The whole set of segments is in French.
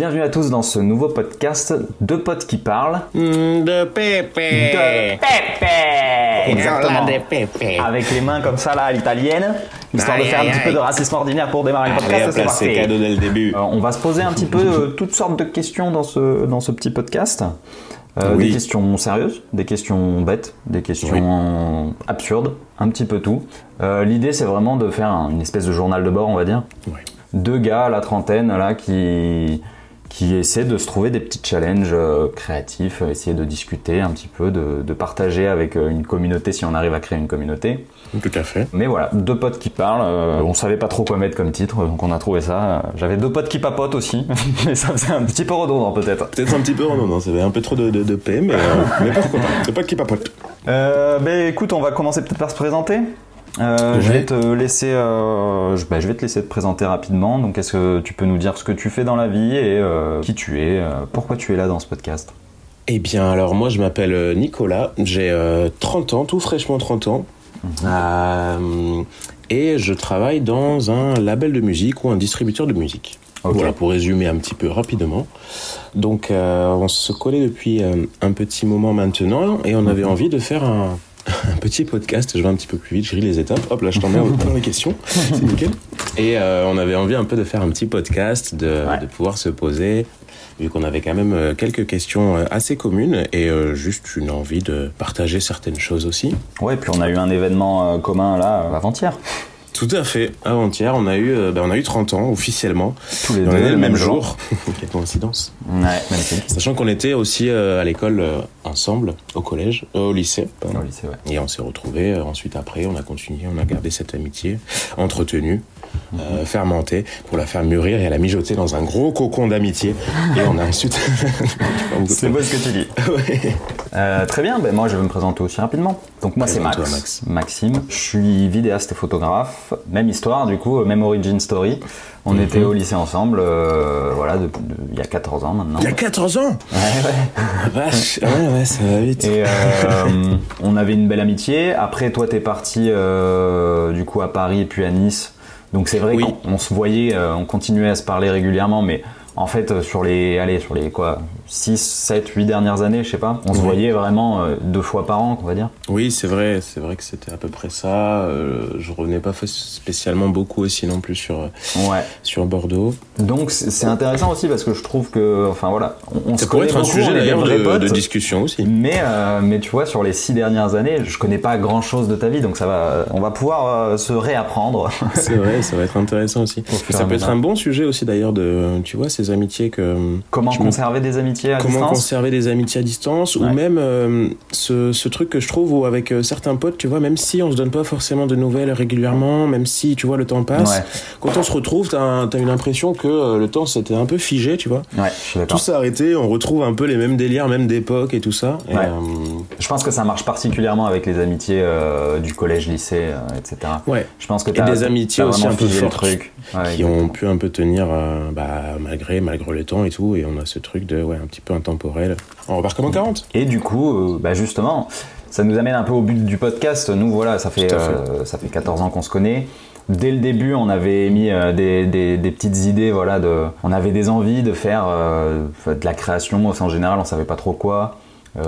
Bienvenue à tous dans ce nouveau podcast de potes qui parlent. Mm, De pépé. De Pépé Exactement. De pépé. Avec les mains comme ça là à l'italienne, histoire de Aïe, faire un aïe, petit peu de racisme ordinaire pour démarrer le podcast. C'est cadeau dès le début. Euh, on va se poser un petit peu euh, toutes sortes de questions dans ce, dans ce petit podcast. Euh, Oui. Des questions sérieuses, des questions bêtes, des questions absurdes, un petit peu tout. Euh, L'idée c'est vraiment de faire un- une espèce de journal de bord, on va dire. Deux gars à la trentaine là qui qui essaient de se trouver des petits challenges euh, créatifs, euh, essayer de discuter un petit peu, de, de partager avec euh, une communauté si on arrive à créer une communauté. Tout à fait. Mais voilà, deux potes qui parlent. euh, on savait pas trop quoi mettre comme titre, donc on a trouvé ça. J'avais deux potes qui papotent aussi, mais ça faisait un petit peu redondant peut-être. Peut-être un petit peu redondant, ça avait un peu trop de, de, de paix, mais, euh, mais pourquoi pas. C'est pas qui papote. Euh, ben écoute, on va commencer peut-être par se présenter. Euh, Je vais te laisser, euh, je, ben, je vais te laisser te présenter rapidement. Donc, est-ce que tu peux nous dire ce que tu fais dans la vie et euh, qui tu es, pourquoi tu es là dans ce podcast? Eh bien, alors moi, je m'appelle Nicolas, j'ai euh, 30 ans, tout fraîchement 30 ans. Euh, et je travaille dans un label de musique ou un distributeur de musique. Voilà, pour résumer un petit peu rapidement. Donc, on se connaît depuis un petit moment maintenant et on avait envie de faire un, un petit podcast. Je vais un petit peu plus vite, je ris les étapes. Hop, là, je t'en mets dans les questions. C'est nickel. Et euh, on avait envie un peu de faire un petit podcast, de, Ouais. de pouvoir se poser, vu qu'on avait quand même euh, quelques questions euh, assez communes et euh, juste une envie de partager certaines choses aussi. Ouais, puis on a eu un événement euh, commun là avant-hier. Tout à fait. Avant-hier, on a eu, ben, on a eu 30 ans officiellement. Tous les Et on deux, est le même même jour. Quelle coïncidence. Ouais, magnifique. Sachant qu'on était aussi euh, à l'école euh, ensemble, au collège, euh, au lycée. pardon. Au lycée, ouais. Et on s'est retrouvés. ensuite, après, on a continué, on a gardé cette amitié entretenue, euh, fermentée, pour la faire mûrir et la mijoter dans un gros cocon d'amitié. Et on a ensuite. C'est beau ce que tu dis. Ouais. Euh, très bien, ben moi je vais me présenter aussi rapidement. Donc moi c'est Max. Maxime, je suis vidéaste et photographe. Même histoire du coup, même origin story. On était au lycée ensemble, euh, voilà, de- de- il y a 14 ans maintenant. Il y a 14 ans Ouais, ouais. Ah, Vache Ouais, ouais, ça va vite. Et euh, on avait une belle amitié. Après, toi, t'es parti euh, du coup à Paris et puis à Nice. Donc c'est vrai Oui. qu'on on se voyait, euh, on continuait à se parler régulièrement, mais en fait euh, sur les, allez, sur les quoi, 6, 7, 8 dernières années, je sais pas, on se voyait vraiment euh, deux fois par an, on va dire. Oui, c'est vrai, c'est vrai que c'était à peu près ça. Euh, je revenais pas spécialement beaucoup aussi non plus sur, Ouais. sur Bordeaux. Donc c'est intéressant aussi parce que je trouve que, enfin voilà, on, on se Ça pourrait connaît être un sujet d'ailleurs de, potes. de discussion aussi. Mais, euh, mais tu vois, sur les six dernières années, je connais pas grand chose de ta vie, donc ça va, on va pouvoir euh, se réapprendre. C'est vrai, ça va être intéressant aussi. Ça peut être un bon sujet aussi d'ailleurs de, tu vois, ces amitiés que. Comment je me- conserver des amitiés à Comment distance conserver des amitiés à distance Ouais. ou même euh, ce, ce truc que je trouve où avec euh, certains potes, tu vois, même si on se donne pas forcément de nouvelles régulièrement, même si, tu vois, le temps passe, Ouais. quand on se retrouve, t'as as une impression que euh, le temps s'était un peu figé, tu vois. Ouais, je suis Tout s'est arrêté, on retrouve un peu les mêmes délires, même d'époque et tout ça. Et, euh, Je pense que ça marche particulièrement avec les amitiés euh, du collège, lycée, euh, etc. ouais. Je pense que Et t'as- des amitiés aussi un peu fortes, truc. Qui ont pu un peu tenir euh, bah, malgré malgré le temps et tout et on a ce truc de ouais un petit peu intemporel on repart comme en 40 Et du coup, euh, bah justement, ça nous amène un peu au but du podcast. Nous, voilà, ça fait, euh, ça fait 14 ans qu'on se connaît. Dès le début, on avait émis euh, des, des- des petites idées, voilà, de, on avait des envies de faire de la création, en général, on savait pas trop quoi,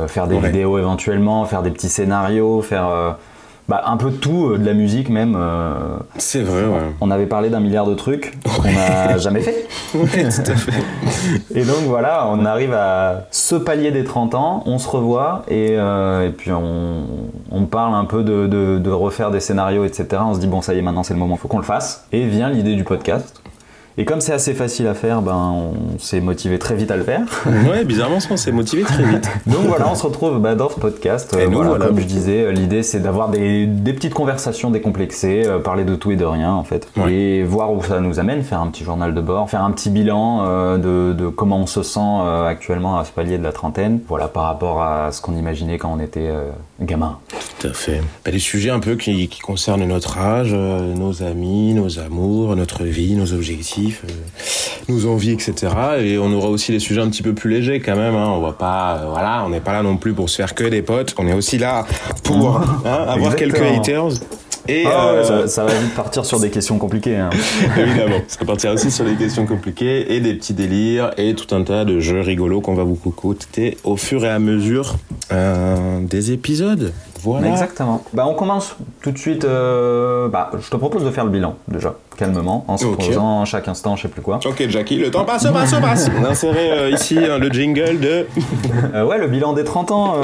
faire des Ouais. vidéos éventuellement, faire des petits scénarios, faire bah, un peu de tout, euh, de la musique même. euh, c'est vrai ouais On avait parlé d'un milliard de trucs qu'on n'a jamais fait. Ouais, tout à fait Et donc voilà, on arrive à ce palier des 30 ans, on se revoit et, euh, et puis on, on parle un peu de, de- de refaire des scénarios, etc. On se dit bon ça y est, maintenant c'est le moment, faut qu'on le fasse. Et vient l'idée du podcast. Et comme c'est assez facile à faire, ben on s'est motivé très vite à le faire. ouais bizarrement on s'est motivé très vite Donc voilà, on se retrouve bah, dans ce podcast. Et Euh, nous, voilà, voilà. Comme je disais, euh, l'idée c'est d'avoir des, des petites conversations décomplexées, euh, parler de tout et de rien en fait. Ouais. Et voir où ça nous amène, faire un petit journal de bord, faire un petit bilan euh, de, de comment on se sent euh, actuellement à ce palier de la trentaine. Voilà, par rapport à ce qu'on imaginait quand on était gamin. tout à fait Bah, des sujets un peu qui, qui concernent notre âge nos amis nos amours notre vie nos objectifs nos envies etc et on aura aussi des sujets un petit peu plus légers quand même hein. on va pas euh, voilà on n'est pas là non plus pour se faire que des potes. On est aussi là pour hein, avoir quelques haters Et Ah ouais, euh, ça, ça va vite partir sur des questions compliquées. hein. évidemment, ça partira aussi sur des questions compliquées et des petits délires et tout un tas de jeux rigolos qu'on va vous concocter au fur et à mesure euh, des épisodes. Voilà. Exactement. Bah, on commence tout de suite. euh, bah, je te propose de faire le bilan déjà, calmement, en se Ok. posant chaque instant, je sais plus quoi. Ok Jackie, le temps passe, passe, passe. On a inséré euh, ici hein, le jingle de. Ouais, le bilan des 30 ans.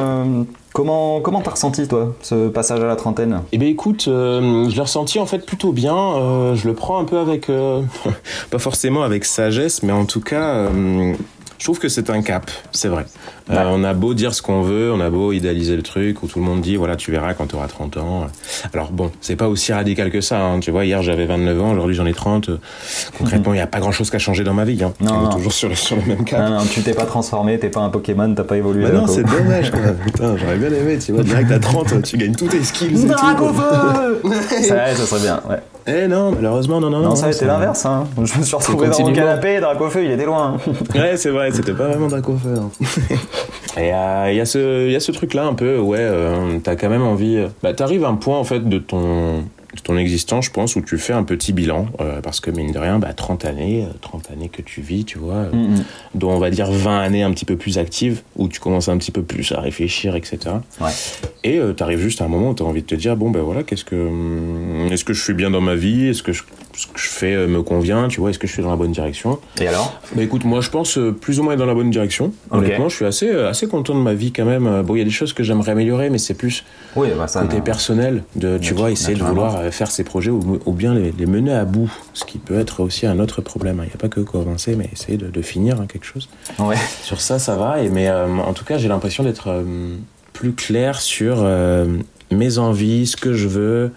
Comment comment t'as ressenti toi ce passage à la trentaine? Eh bien écoute, euh, je l'ai ressenti en fait plutôt bien. Euh, je le prends un peu avec, euh, pas forcément avec sagesse, mais en tout cas, je trouve que c'est un cap, c'est vrai. Euh, on a beau dire ce qu'on veut, on a beau idéaliser le truc, où tout le monde dit, voilà, tu verras quand tu auras 30 ans. Alors bon, c'est pas aussi radical que ça. hein. Tu vois, hier j'avais 29 ans, aujourd'hui j'en ai 30. Euh, Concrètement, il n'y a pas grand-chose qui a changé dans ma vie. Hein. Non, on est non. toujours sur le, sur le même cap. Non, non, tu t'es pas transformé, t'es pas un Pokémon, t'as pas évolué. Bah non, c'est dommage quoi. Putain, j'aurais bien aimé, tu vois, direct à 30, tu gagnes tous tes skills tout. Dracofeu Ça, ça serait bien. Ouais. Eh non, malheureusement, non, non, Non, non. ça a été l'inverse. Hein. Je me suis retrouvé dans mon canapé, Dracofeu, il était loin. Ouais, c'est vrai, c'était pas vraiment Dracofeu. hein. Et il y a ce, y a ce truc-là un peu, ouais, euh, t'as quand même envie. euh, Bah, t'arrives à un point en fait de ton, de ton existence, je pense, où tu fais un petit bilan, euh, parce que mine de rien, bah, 30 années, euh, 30 années que tu vis, tu vois, euh, Mm, dont on va dire 20 années un petit peu plus actives, où tu commences un petit peu plus à réfléchir, etc. Ouais. Et euh, t'arrives juste à un moment où t'as envie de te dire, bon ben voilà, qu'est-ce que, hum, est-ce que je suis bien dans ma vie, est-ce que je- ce que je fais euh, me convient, tu vois, est-ce que je suis dans la bonne direction Et alors bah écoute, moi je pense euh, plus ou moins être dans la bonne direction. Honnêtement, je suis assez, euh, assez content de ma vie quand même. Bon, il y a des choses que j'aimerais améliorer, mais c'est plus Oui, bah ça. côté non. personnel, de, tu vois, essayer de vouloir faire ces projets ou, ou bien les, les mener à bout. Ce qui peut être aussi un autre problème. hein. Il n'y a pas que commencer, mais essayer de, de finir hein, quelque chose. Ouais. Sur ça, ça va. Et, mais euh, en tout cas, j'ai l'impression d'être euh, plus clair sur euh, mes envies, ce que je veux.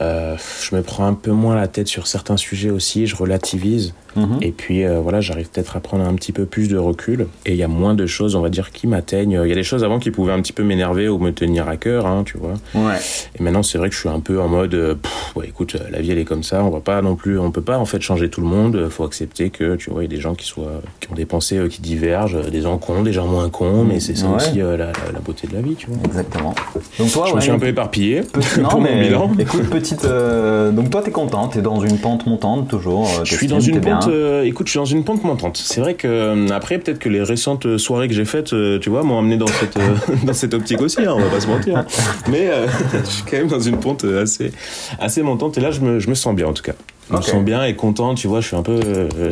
Euh, je me prends un peu moins la tête sur certains sujets aussi. Je relativise. Mhm. Et puis euh, voilà, j'arrive peut-être à prendre un petit peu plus de recul. Et il y a moins de choses, on va dire, qui m'atteignent. Il y a des choses avant qui pouvaient un petit peu m'énerver ou me tenir à cœur, hein, tu vois. Ouais. Et maintenant, c'est vrai que je suis un peu en mode, euh, pff, ouais, écoute, la vie elle est comme ça. On va pas non plus, on peut pas en fait changer tout le monde. Faut accepter que, tu vois, il y a des gens qui soient, qui ont des pensées euh, qui divergent, des gens cons, des gens moins cons. Mais c'est ça Ouais. aussi la, la- la beauté de la vie, tu vois. Exactement. Donc toi, je ouais, me suis un peu éparpillé non, pour mon bilan. écoute, petite. euh, donc toi, t'es content, t'es dans une pente montante toujours. euh, Je suis dans une pente. euh, écoute, je suis dans une pente montante. C'est vrai que euh, après, peut-être que les récentes soirées que j'ai faites, tu vois, m'ont amené dans cette dans cette optique aussi. hein, on va pas se mentir. Mais euh, je suis quand même dans une pente assez assez montante. Et là, je me, je me sens bien en tout cas. Je me sens bien et content. Tu vois, je suis un peu,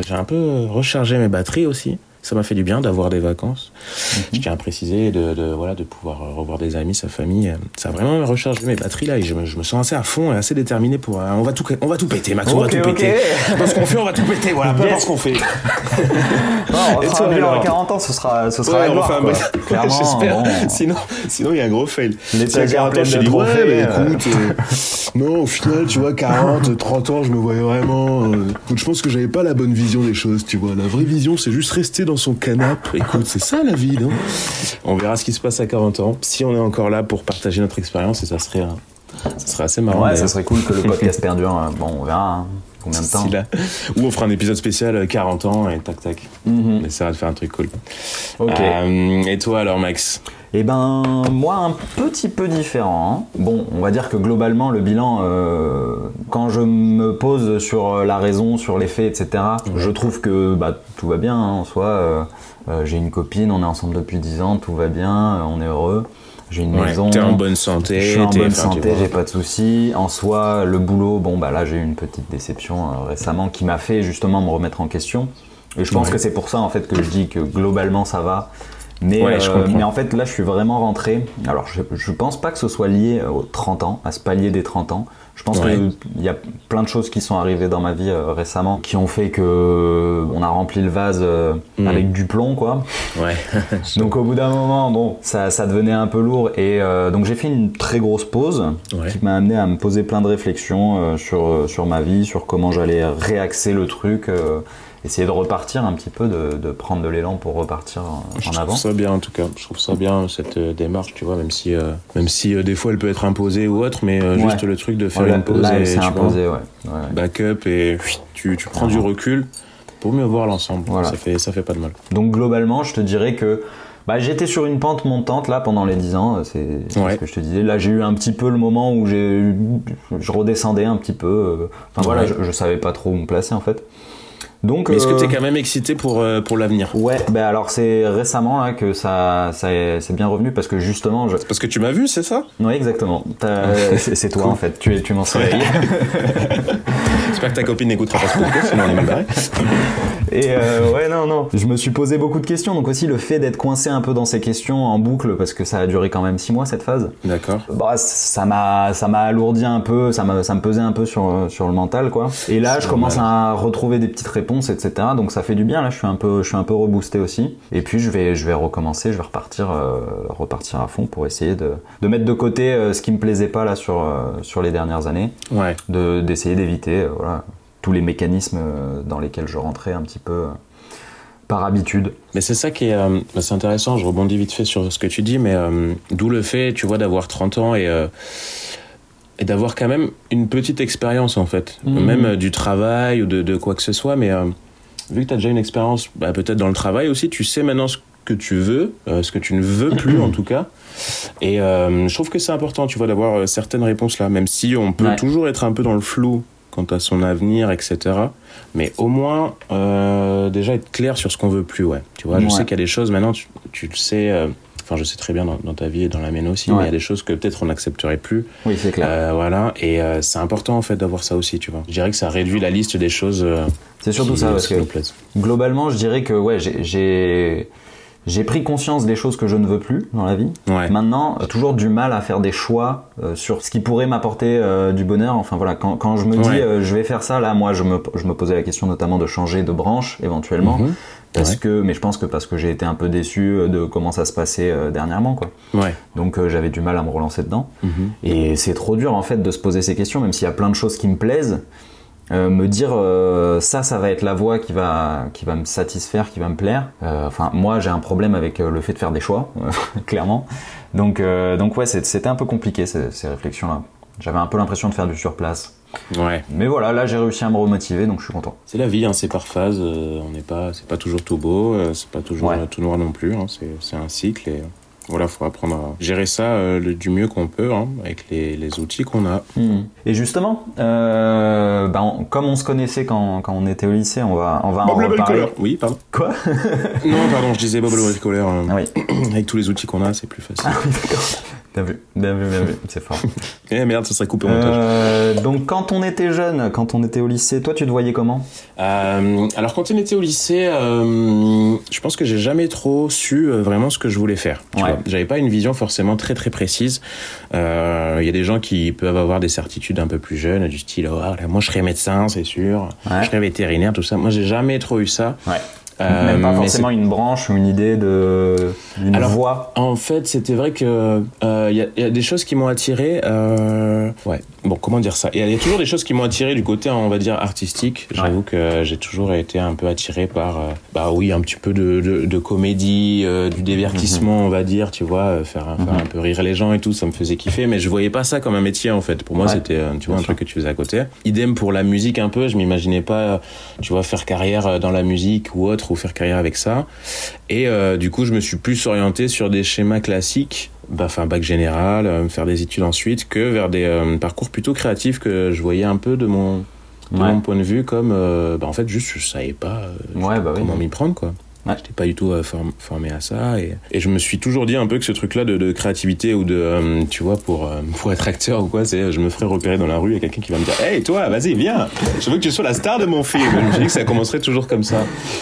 j'ai un peu rechargé mes batteries aussi. Ça m'a fait du bien d'avoir des vacances. Je tiens à préciser de, de voilà de pouvoir revoir des amis, sa famille. Ça a vraiment rechargé mes batteries là et je me, je me sens assez à fond et assez déterminé pour. euh, on va tout on va tout péter, Max. on va tout ok. péter. Dans ce qu'on fait, on va tout péter. Voilà, peu importe ce qu'on fait. Non, on Et fera un bilan à alors 40 ans, ce sera, ce sera Ouais, gloire, quoi. Clairement, j'espère. bon. Sinon, sinon il y a un gros fail. Les Si à plaisirs 40 ans, je dis, ouais, mais écoute, euh, non, au final, tu vois, 40, 30 ans, je me voyais vraiment. euh, écoute, je pense que j'avais pas la bonne vision des choses, tu vois. La vraie vision, c'est juste rester dans son canapé. Écoute, c'est ça la vie, non? On verra ce qui se passe à 40 ans. Si on est encore là pour partager notre expérience, et ça serait, euh, ça serait assez marrant. Ouais, ça serait cool que le podcast perdure. euh, Bon, on verra hein, combien de temps. Là. Ou on fera un épisode spécial euh, 40 ans et tac tac. Mhm. On essaiera de faire un truc cool. Ok. Euh, et toi alors, Max? Eh ben, moi, un petit peu différent. hein. Bon, on va dire que globalement, le bilan, euh, quand je me pose sur la raison, sur les faits, etc., je trouve que bah, tout va bien hein, en soi. Euh, euh, j'ai une copine, on est ensemble depuis 10 ans, tout va bien, euh, on est heureux. J'ai une Ouais, maison. T'es en bonne santé. Je suis en bonne santé, j'ai pas de soucis. En soi, le boulot, bon bah là j'ai eu une petite déception euh, récemment qui m'a fait justement me remettre en question. Et je pense Ouais. que c'est pour ça en fait que je dis que globalement ça va. Mais, Ouais, je euh, mais en fait là je suis vraiment rentré. Alors je, je pense pas que ce soit lié aux 30 ans, à ce palier des 30 ans. Je pense Ouais. qu'il y a plein de choses qui sont arrivées dans ma vie euh, récemment qui ont fait que euh, on a rempli le vase euh, Mm. avec du plomb quoi. Ouais. Donc au bout d'un moment, bon, ça, ça devenait un peu lourd et donc j'ai fait une très grosse pause Ouais. qui m'a amené à me poser plein de réflexions sur, sur ma vie, sur comment j'allais réaxer le truc, essayer de repartir un petit peu, de, de prendre de l'élan pour repartir euh, Je en trouve avant. ça bien en tout cas. Je trouve ça bien cette euh, démarche, tu vois, même si, euh, même si euh, des fois elle peut être imposée ou autre, mais Ouais. juste le truc de faire Là, une pause là, et tu vois, imposée, ouais. ouais. backup et tu, tu prends du recul pour mieux voir l'ensemble. Voilà. Ça fait ça fait pas de mal. Donc globalement, je te dirais que Bah, j'étais sur une pente montante là pendant les 10 ans, c'est Ouais. ce que je te disais. Là, j'ai eu un petit peu le moment où j'ai, je redescendais un petit peu. Enfin voilà, Ouais. je, je savais pas trop où me placer en fait. Donc, Mais est-ce que euh, tu es quand même excité pour, euh, pour l'avenir Ouais, bah alors c'est récemment là que ça, ça est- c'est bien revenu parce que justement, je... Parce que tu m'as vu, c'est ça? Oui exactement, c'est c'est toi en fait, tu tu m'en réveillé. J'espère que ta copine n'écoutera pas ce podcast, sinon on est mal barré. Et euh, ouais, non, non. Je me suis posé beaucoup de questions. Donc aussi le fait d'être coincé un peu dans ces questions en boucle, parce que ça a duré quand même six mois cette phase. D'accord. Bah, ça m'a, ça m'a alourdi un peu, ça, m'a, ça me pesait un peu sur, sur le mental, quoi. Et là, C'est je commence à retrouver des petites réponses, etc. Donc ça fait du bien. Là, je suis un peu, je suis un peu reboosté aussi. Et puis je vais, je vais recommencer, je vais repartir, euh, repartir à fond pour essayer de, de mettre de côté euh, ce qui me plaisait pas là sur, euh, sur les dernières années, Ouais. de, d'essayer d'éviter, voilà, tous les mécanismes dans lesquels je rentrais un petit peu par habitude. Mais c'est ça qui est, euh, bah, c'est intéressant, je rebondis vite fait sur ce que tu dis, mais euh, d'où le fait, tu vois, d'avoir 30 ans et, euh, et d'avoir quand même une petite expérience, en fait. Mhm. Même euh, du travail ou de, de quoi que ce soit, mais euh, vu que tu as déjà une expérience, bah, peut-être dans le travail aussi, tu sais maintenant ce que tu veux, euh, ce que tu ne veux plus en tout cas. Et je trouve que c'est important, tu vois, d'avoir certaines réponses là, même si on peut Ouais. toujours être un peu dans le flou quant à son avenir, etc. Mais au moins, déjà être clair sur ce qu'on veut plus, ouais. Tu vois, je sais qu'il y a des choses maintenant, tu, tu le sais, enfin, je sais très bien dans, dans ta vie et dans la mienne aussi, Ouais. mais il y a des choses que peut-être on n'accepterait plus. Oui, c'est clair. Euh, voilà, et euh, c'est important en fait d'avoir ça aussi, tu vois. Je dirais que ça réduit la liste des choses. euh, c'est surtout qui- ça, parce que nous plaisent. globalement, je dirais que ouais, j'ai- j'ai pris conscience des choses que je ne veux plus dans la vie. Ouais. Maintenant, euh, toujours du mal à faire des choix euh, sur ce qui pourrait m'apporter euh, du bonheur. Enfin voilà, quand, quand je me dis Ouais. euh, je vais faire ça, là, moi, je me, je me posais la question notamment de changer de branche éventuellement. Mhm. Parce Ouais. que, mais je pense que parce que j'ai été un peu déçu euh, de comment ça se passait euh, dernièrement, quoi. Ouais. Donc euh, j'avais du mal à me relancer dedans. Mhm. Et c'est trop dur en fait de se poser ces questions, même s'il y a plein de choses qui me plaisent. Euh, me dire ça, ça va être la voie qui va, qui va me satisfaire, qui va me plaire. Enfin, moi, j'ai un problème avec le fait de faire des choix, clairement. Donc, donc ouais, c'était un peu compliqué ces, ces réflexions-là. J'avais un peu l'impression de faire du surplace. Ouais. Mais voilà, là, j'ai réussi à me remotiver, donc je suis content. C'est la vie, hein, c'est par phase. euh, on n'est pas, c'est pas toujours tout beau, euh, c'est pas toujours Ouais. euh, tout noir non plus. hein, c'est, c'est un cycle et voilà, faut apprendre à gérer ça euh, le- du mieux qu'on peut hein, avec les, les outils qu'on a. Et justement, euh, ben, on- comme on se connaissait quand, quand on était au lycée, on va, on va en reparler. Oui, pardon. Quoi? Non, pardon, je disais Bob le bricoleur. euh, Ah oui, avec tous les outils qu'on a, c'est plus facile. Bien vu, bien vu, bien vu, c'est fort. Eh merde, ça serait coupé au montage. Euh, donc quand on était jeune, quand on était au lycée, toi tu te voyais comment? Euh, alors quand on était au lycée, euh, je pense que j'ai jamais trop su vraiment ce que je voulais faire. Ouais. J'avais pas une vision forcément très très précise. Il y a des gens qui peuvent avoir des certitudes un peu plus jeunes, du style oh, là, moi je serais médecin, c'est sûr, Ouais. je serais vétérinaire, tout ça. Moi j'ai jamais trop eu ça. Ouais. Euh, Même pas forcément une branche ou une idée de d'une Alors, voie. En fait, c'était vrai que euh, il y, a- il y a des choses qui m'ont attiré. euh, ouais. Bon, comment dire ça? Il y, a- il y a toujours des choses qui m'ont attiré du côté, on va dire, artistique. J'avoue que j'ai toujours été un peu attiré par, euh, bah oui, un petit peu de, de, de comédie, euh, du divertissement, on va dire, tu vois, euh, faire, Mhm. un peu rire les gens et tout, ça me faisait kiffer. Mais je voyais pas ça comme un métier en fait. Pour moi, Ouais. c'était, euh, tu vois, un truc que tu faisais à côté. Idem pour la musique un peu. Je m'imaginais pas, euh, tu vois, faire carrière euh, dans la musique ou autre, ou faire carrière avec ça. Et euh, du coup, je me suis plus orienté sur des schémas classiques, bah, enfin bac général, euh, faire des études ensuite, que vers des euh, parcours plutôt créatifs que je voyais un peu de mon, de Ouais. mon point de vue comme, bah, en fait, juste je savais pas Ouais, bah oui. comment m'y prendre quoi. Ouais. J'étais pas du tout euh, form- formé à ça et, et je me suis toujours dit un peu que ce truc-là de, de créativité ou de, euh, tu vois, pour, euh, pour être acteur ou quoi, c'est je me ferais repérer dans la rue et quelqu'un qui va me dire Hey toi, vas-y, viens, je veux que tu sois la star de mon film. Je me suis dit que ça commencerait toujours comme ça.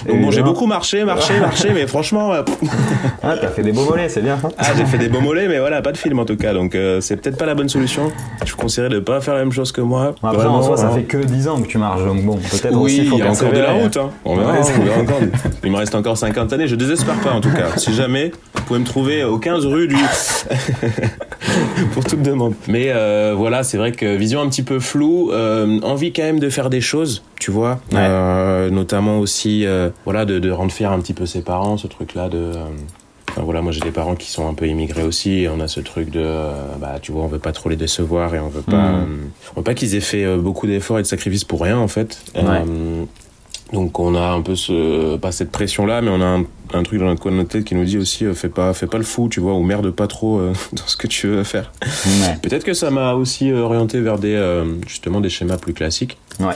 Donc bon, j'ai beaucoup marché, marché, marché, mais franchement, euh, Ah, t'as fait des beaux mollets, c'est bien. ah, j'ai fait des beaux mollets, mais voilà, pas de film en tout cas. Donc c'est peut-être pas la bonne solution. Je vous conseillerais de pas faire la même chose que moi. Après, Vraiment, en soi, ça hein. fait que 10 ans que tu marches, donc bon, peut-être Oui, aussi faut il y a encore de la route. Hein. On verra, Ouais, on c'est- verra encore. Il me reste encore 50 années. Je désespère pas en tout cas. Si jamais, vous pouvez me trouver aux 15 rue du. pour toute demande. Mais euh, voilà, c'est vrai que vision un petit peu floue, euh, envie quand même de faire des choses, tu vois. Ouais. Euh, notamment aussi, voilà, de, de rendre fier un petit peu ses parents, ce truc-là de. Enfin, voilà, moi j'ai des parents qui sont un peu immigrés aussi, et on a ce truc de, euh, bah tu vois, on veut pas trop les décevoir et on veut pas, euh, on veut pas qu'ils aient fait euh, beaucoup d'efforts et de sacrifices pour rien en fait. Ouais. Euh, Donc on a un peu ce, pas cette pression-là, mais on a un, un truc dans notre coin de notre tête qui nous dit aussi euh, fais pas, fais pas le fou, tu vois, ou merde pas trop euh, dans ce que tu veux faire. Ouais. Peut-être que ça m'a aussi orienté vers des, euh, justement des schémas plus classiques. Ouais.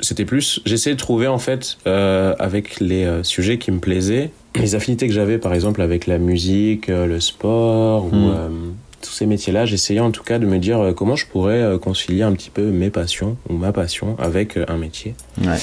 C'était plus, j'essayais de trouver en fait euh, avec les euh, sujets qui me plaisaient, les affinités que j'avais par exemple avec la musique, euh, le sport ou Mm. euh, tous ces métiers-là. J'essayais en tout cas de me dire euh, comment je pourrais euh, concilier un petit peu mes passions ou ma passion avec euh, un métier. Ouais.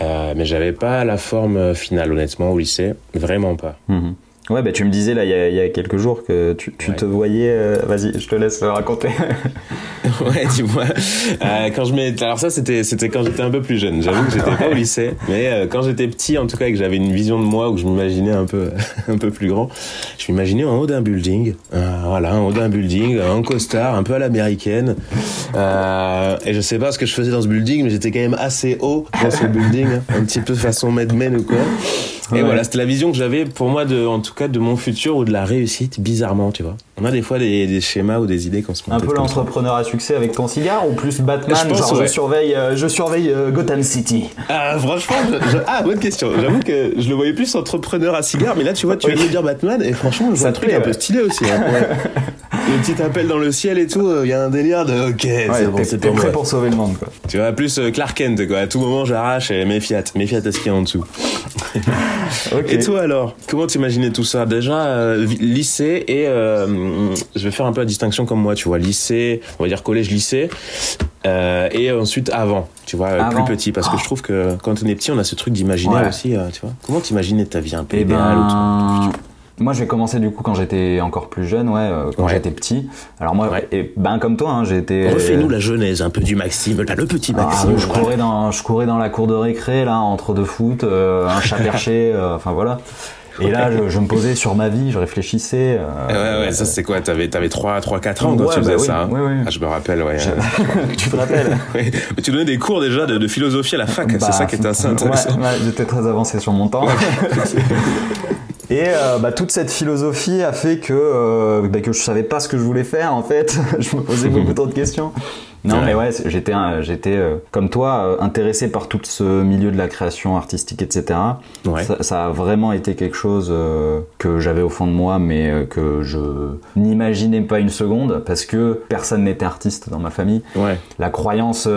Euh, mais j'avais pas la forme finale honnêtement au lycée, vraiment pas. Mhm. Ouais, bah tu me disais là il y a, il y a quelques jours que tu, tu Ouais. te voyais. euh, Vas-y, je te laisse raconter. ouais, tu vois. Euh, quand je m'étais- alors ça c'était c'était quand j'étais un peu plus jeune. J'avoue que j'étais pas au lycée, mais euh, quand j'étais petit en tout cas et que j'avais une vision de moi où je m'imaginais un peu un peu plus grand, je m'imaginais en haut d'un building, euh, voilà, en haut d'un building, en costard, un peu à l'américaine. Euh, et je sais pas ce que je faisais dans ce building, mais j'étais quand même assez haut dans ce building, un petit peu façon Mad Men ou quoi. Et Ouais. voilà, c'était la vision que j'avais pour moi de, en tout cas, de mon futur ou de la réussite, bizarrement, tu vois. On a des fois des, des schémas ou des idées qu'on se Un peu l'entrepreneur à succès avec ton cigare ou plus Batman Je pense, Genre ouais. je surveille, euh, je surveille euh, Gotham City. Ah, franchement, je- je- ah, bonne question. J'avoue que je le voyais plus entrepreneur à cigare, mais là, tu vois, tu Oui. viens de dire Batman, et franchement, je vois Ça un truc un peu stylé aussi. hein. Ouais. Le petit appel dans le ciel et tout, euh, il y a un délire de ok, c'est bon, c'est prêt moi. pour sauver le monde quoi. Tu vois, plus Clark Kent, quoi. À tout moment, j'arrache et mes Fiat, mes Fiat à ce qu'il y a en dessous. Et toi alors Comment t'imaginais tout ça? Déjà, lycée et je vais faire un peu la distinction comme moi, tu vois, lycée, on va dire collège-lycée, euh, et ensuite avant, tu vois, euh, Avant. plus petit, parce que je trouve que quand on est petit, on a ce truc d'imaginaire Ouais. aussi, euh, tu vois. Comment t'imaginais ta vie un peu Eh idéale ben, moi je vais commencer du coup quand j'étais encore plus jeune, ouais, euh, quand Ouais. j'étais petit. Alors moi, Ouais. et ben comme toi, hein, j'ai été. Refais-nous la genèse un peu du Maxime, là, le petit Ah, Maxime. je courais dans, je courais dans la cour de récré là entre deux foot, euh, un chat perché, enfin voilà. Et là, je, je me posais sur ma vie, je réfléchissais. euh, Ouais, ouais, ça c'est quoi T'avais, t'avais 3, 3, 4 ans quand Ouais, tu faisais bah oui, ça hein oui, oui. Ah, je me rappelle, ouais. tu te rappelles. Mais tu donnais des cours déjà de, de philosophie à la fac, Bah, c'est ça qui était assez intéressant. ouais, J'étais très avancé sur mon temps. Et euh, bah, toute cette philosophie a fait que, euh, bah, que je savais pas ce que je voulais faire en fait. je me posais beaucoup trop de questions. Non mais ouais, j'étais j'étais euh, comme toi euh, intéressé par tout ce milieu de la création artistique, etc. Ouais. Ça, ça a vraiment été quelque chose euh, que j'avais au fond de moi, mais euh, que je n'imaginais pas une seconde parce que personne n'était artiste dans ma famille. Ouais. La croyance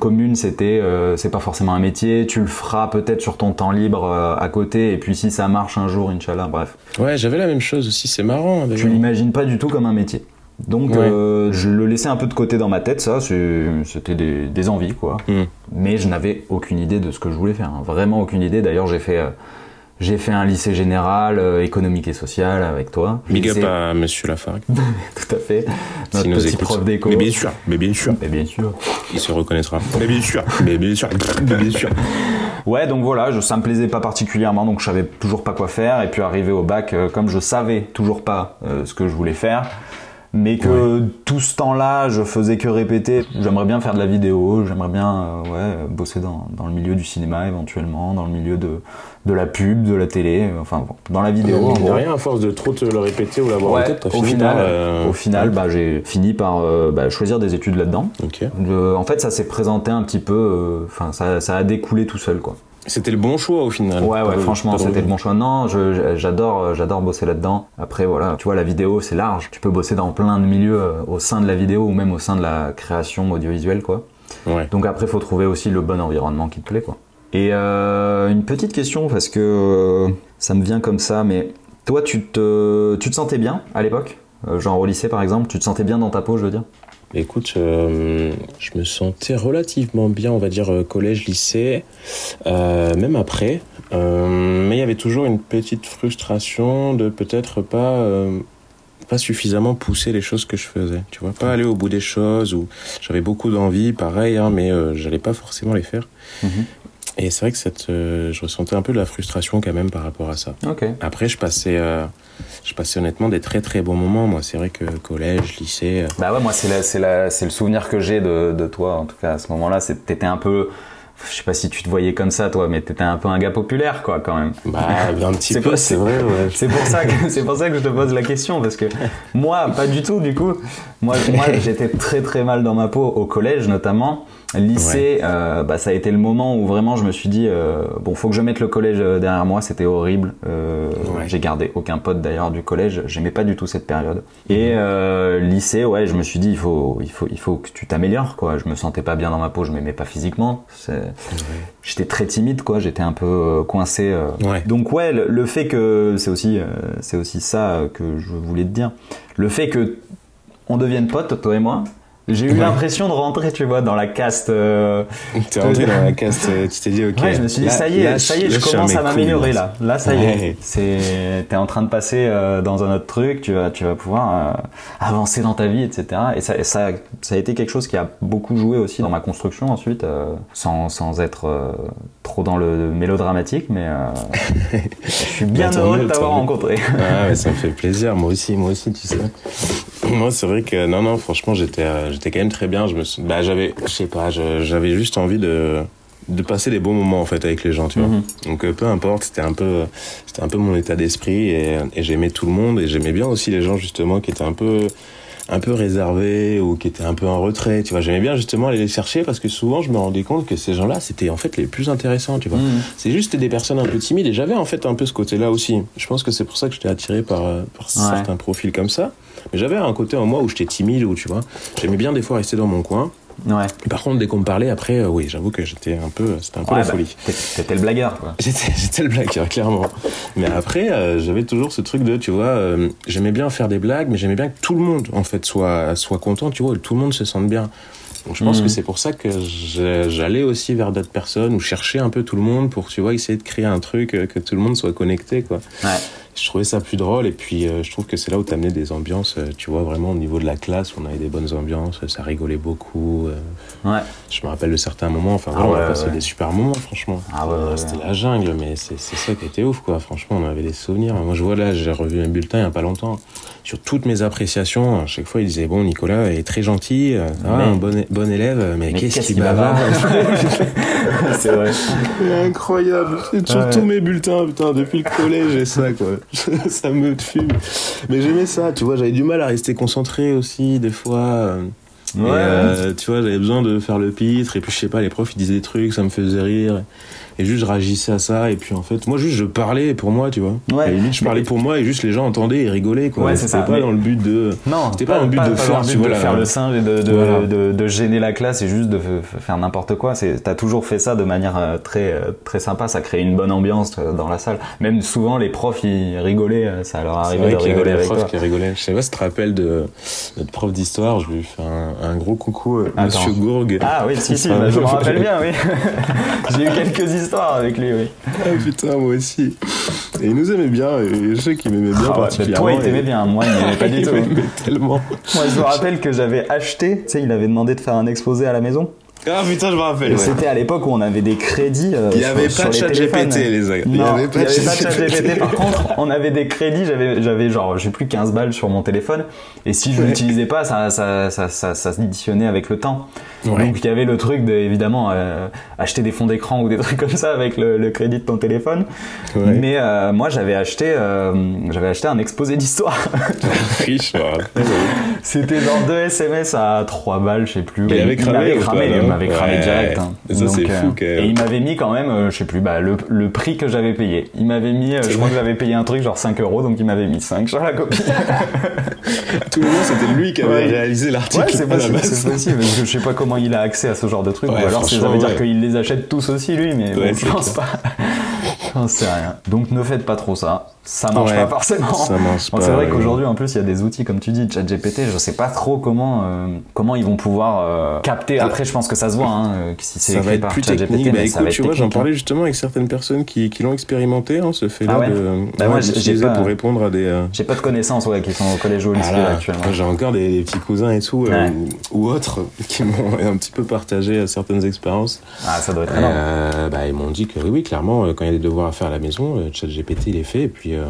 commune, c'était c'est pas forcément un métier, tu le feras peut-être sur ton temps libre à côté, et puis si ça marche un jour, Inch'Allah, bref. Ouais, j'avais la même chose aussi, c'est marrant. Tu d'ailleurs. l'imagines pas du tout comme un métier. Donc Ouais. euh, je le laissais un peu de côté dans ma tête, ça, c'était des, des envies, quoi. Hmm. Mais je n'avais aucune idée de ce que je voulais faire, hein. vraiment aucune idée. D'ailleurs, j'ai fait, euh, j'ai fait un lycée général, euh, économique et social avec toi. Big up à Monsieur Lafargue. Tout à fait. Notre nous petit écoute. prof d'éco. Mais bien sûr, mais bien sûr, Mais bien sûr. il se reconnaîtra. Mais bien sûr, mais bien sûr, mais bien sûr. Ouais, donc voilà, je, ça me plaisait pas particulièrement, donc je savais toujours pas quoi faire. Et puis arrivé au bac, comme je savais toujours pas ce que je voulais faire, mais que tout ce temps-là, je faisais que répéter. J'aimerais bien faire de la vidéo, j'aimerais bien euh, ouais, bosser dans, dans le milieu du cinéma éventuellement, dans le milieu de, de la pub, de la télé, euh, enfin bon, dans la vidéo. en de gros. rien, à force de trop te le répéter ou l'avoir en tête, au fini final, par, euh, au final bah, j'ai fini par euh, bah, choisir des études là-dedans. En fait, ça s'est présenté un petit peu, enfin, ça, ça a découlé tout seul, quoi. C'était le bon choix au final. Ouais, ouais, franchement, c'était le bon choix. Non, j'adore, euh, j'adore bosser là-dedans. Après, voilà, tu vois, la vidéo, c'est large. Tu peux bosser dans plein de milieux euh, au sein de la vidéo ou même au sein de la création audiovisuelle, quoi. Ouais. Donc après, faut trouver aussi le bon environnement qui te plaît, quoi. Et euh, une petite question parce que euh, ça me vient comme ça, mais toi, tu te, tu te sentais bien à l'époque, genre au lycée par exemple, tu te sentais bien dans ta peau, je veux dire? Écoute, euh, je me sentais relativement bien, on va dire, euh, collège, lycée, euh, même après. Euh, mais il y avait toujours une petite frustration de peut-être pas, pas suffisamment pousser les choses que je faisais. Tu vois, pas aller au bout des choses, ou j'avais beaucoup d'envie, pareil, hein, mais j'allais pas forcément les faire. Mhm. Et c'est vrai que cette, euh, je ressentais un peu de la frustration quand même par rapport à ça. Après, je passais, euh, je passais honnêtement des très très bons moments. Moi, c'est vrai que collège, lycée, euh, Bah ouais, moi c'est le souvenir que j'ai de, de toi en tout cas à ce moment-là. T'étais un peu, je sais pas si tu te voyais comme ça toi, mais t'étais un peu un gars populaire quoi quand même. bah, un petit peu, c'est vrai, ouais. C'est pour ça que c'est pour ça que je te pose la question parce que moi pas du tout du coup. Moi moi j'étais très très mal dans ma peau au collège notamment Lycée, euh, bah, ça a été le moment où vraiment je me suis dit euh, bon, faut que je mette le collège euh, derrière moi. C'était horrible. Euh, Ouais. J'ai gardé aucun pote d'ailleurs du collège. J'aimais pas du tout cette période. Mhm. Et euh, lycée, ouais, je me suis dit il faut, il faut, il faut que tu t'améliores. Quoi. Je me sentais pas bien dans ma peau. Je m'aimais pas physiquement. J'étais très timide. Quoi. J'étais un peu coincé. Donc ouais, le, le fait que c'est aussi, c'est aussi ça que je voulais te dire. Le fait que on devienne potes, toi et moi. J'ai eu Ouais. l'impression de rentrer, tu vois, dans la caste. euh, T'es rentré dans la caste, euh, tu t'es dit, ok. Ouais, je me suis dit, là- ça y est, là, ça y est, je là, commence à m'améliorer là. Là, ça y est. C'est, t'es en train de passer euh, dans un autre truc, tu vas, tu vas pouvoir euh, avancer dans ta vie, etc. Et ça, et ça, ça a été quelque chose qui a beaucoup joué aussi dans ma construction ensuite, sans, sans être trop dans le mélodramatique, mais je suis bien Bah, heureux de t'avoir rencontré. Ah ouais, ça me fait plaisir, moi aussi, moi aussi, tu sais. Moi, c'est vrai que non, non, franchement, j'étais, euh, j'étais quand même très bien. Je me, suis- bah, j'avais, je sais pas, j'avais juste envie de, de passer des bons moments en fait avec les gens, tu vois. Mhm. Donc euh, peu importe, c'était un peu, c'était un peu mon état d'esprit et, et j'aimais tout le monde et j'aimais bien aussi les gens justement qui étaient un peu un peu réservés ou qui étaient un peu en retrait, tu vois. J'aimais bien justement aller les chercher parce que souvent je me rendais compte que ces gens-là, c'était en fait les plus intéressants, tu vois. Mhm. C'est juste des personnes un peu timides et j'avais en fait un peu ce côté-là aussi. Je pense que c'est pour ça que j'étais attiré par, euh, par certains profils comme ça. Mais j'avais un côté en moi où j'étais timide, où tu vois, j'aimais bien des fois rester dans mon coin. Ouais. Par contre, dès qu'on me parlait après, euh, oui, j'avoue que j'étais un peu, c'était un peu Ouais, la bah, folie. t'étais- le blagueur, quoi. J'étais, le blagueur, clairement. Mais après, euh, j'avais toujours ce truc de, tu vois, euh, j'aimais bien faire des blagues, mais j'aimais bien que tout le monde, en fait, soit, soit content, tu vois, que tout le monde se sente bien. Donc je pense Mhm. que c'est pour ça que j'allais aussi vers d'autres personnes ou chercher un peu tout le monde pour, tu vois, essayer de créer un truc, que tout le monde soit connecté, quoi. Ouais. Je trouvais ça plus drôle et puis euh, je trouve que c'est là où t'amenais des ambiances, euh, tu vois, vraiment au niveau de la classe, on avait des bonnes ambiances, ça rigolait beaucoup. euh, Ouais. je me rappelle de certains moments, enfin Ah on a passé ouais. des super moments, franchement. Ah ouais, ouais, ouais. C'était la jungle, mais c'est c'est ça qui était ouf, quoi. Franchement, on avait des souvenirs. Moi, je vois là, j'ai revu un bulletin il y a pas longtemps. Sur toutes mes appréciations, à chaque fois, il disait Bon, Nicolas est très gentil, euh, ah, Mais- un bon, bon élève, mais, Mais qu'est-ce qu'il qu'il bavarde c'est vrai. C'est incroyable. Sur Ouais. tous mes bulletins, putain, depuis le collège et ça, quoi. ça me fume. Mais j'aimais ça, tu vois, j'avais du mal à rester concentré aussi, des fois. euh, et, Ouais. euh, tu vois, j'avais besoin de faire le pitre, et puis je sais pas, les profs ils disaient des trucs, ça me faisait rire. Et juste je réagissais à ça, et puis en fait, moi juste je parlais pour moi, tu vois. Ouais. À la limite, je parlais pour moi, et juste les gens entendaient et rigolaient, quoi. Ouais, C'était pas Mais- dans le but de. Non, C'était pas un but de faire, dans le but de faire le singe et de, de, Voilà. de, de gêner la classe et juste de faire n'importe quoi. C'est, t'as toujours fait ça de manière euh, très, euh, très sympa. Ça crée une bonne ambiance euh, dans la salle. Même souvent, les profs, ils rigolaient. Ça leur arrivait vrai de rigoler avec toi. qui rigolaient. Je sais pas si tu te rappelles de notre prof d'histoire, je lui ai fait un, un gros coucou, Attends. Monsieur Gourgue. Ah oui, si, si, Ah, bah, je me rappelle bien, oui. J'ai eu quelques histoires avec lui, oui. Ah putain, moi aussi. Et il nous aimait bien, et je sais qu'il m'aimait bien Ah particulièrement. toi, il t'aimait bien. Moi, il m'aimait pas du tout. tellement. Moi, je me rappelle que j'avais acheté, tu sais, il avait demandé de faire un exposé à la maison. Ah putain, je me rappelle. Ouais. C'était à l'époque où on avait des crédits. euh, Il n'y sur- avait sur pas de les chat téléphones. GPT, les gars. Il n'y Non, avait pas de chat. GPT. Par contre, on avait des crédits. J'avais, j'avais genre, j'ai plus 15 balles sur mon téléphone. Et si je Ouais. l'utilisais pas, ça, ça, ça, ça, ça s'additionnait avec le temps. Ouais. Donc il y avait le truc de, évidemment, euh, acheter des fonds d'écran ou des trucs comme ça avec le, le crédit de ton téléphone. Ouais. Mais euh, moi, j'avais acheté, euh, j'avais acheté un exposé d'histoire. Riche. C'était genre deux SMS à 3 balles, je sais plus. Il avait cramé m'avait ou cramé, il m'avait cramé Ouais. direct. hein. Ça, Donc, fou, euh. Et il m'avait mis quand même, euh, je sais plus, bah, le, le prix que j'avais payé. Il m'avait mis, euh, je crois que j'avais payé un truc genre 5 euros, donc il m'avait mis 5 sur la copie. Tout le monde, c'était lui qui avait Ouais. réalisé l'article. Ouais, c'est possible, c'est possible. Parce que je sais pas comment il a accès à ce genre de truc. Ou alors ça veut dire qu'il les achète tous aussi, lui, mais bon, je pense pas. J'en sais rien. Donc ne faites pas trop ça. Ça marche Ouais, pas forcément. Ça marche pas. c'est vrai qu'aujourd'hui, en plus, il y a des outils, comme tu dis, ChatGPT, je sais pas trop comment, euh, comment ils vont pouvoir euh, capter. Après, je pense que ça se voit, hein, euh, si c'est va être par plus ChatGPT, technique. Bah mais ça écoute, tu vois, j'en hein. parlais justement avec certaines personnes qui, qui l'ont expérimenté, hein, ce fait-là Ah ouais de Bah ouais, j'ai- pas- pour répondre à des. euh, J'ai pas de connaissances ouais, qui sont au collège ou au lycée Ah là, là, actuellement. J'ai encore des, des petits cousins et tout, euh, ou autres, qui m'ont un petit peu partagé euh, certaines expériences. Ah, ça doit être énorme. Euh, bah, ils m'ont dit que oui, oui, clairement, euh, quand il y a des devoirs à faire à la maison, euh, ChatGPT il est fait, et puis, euh,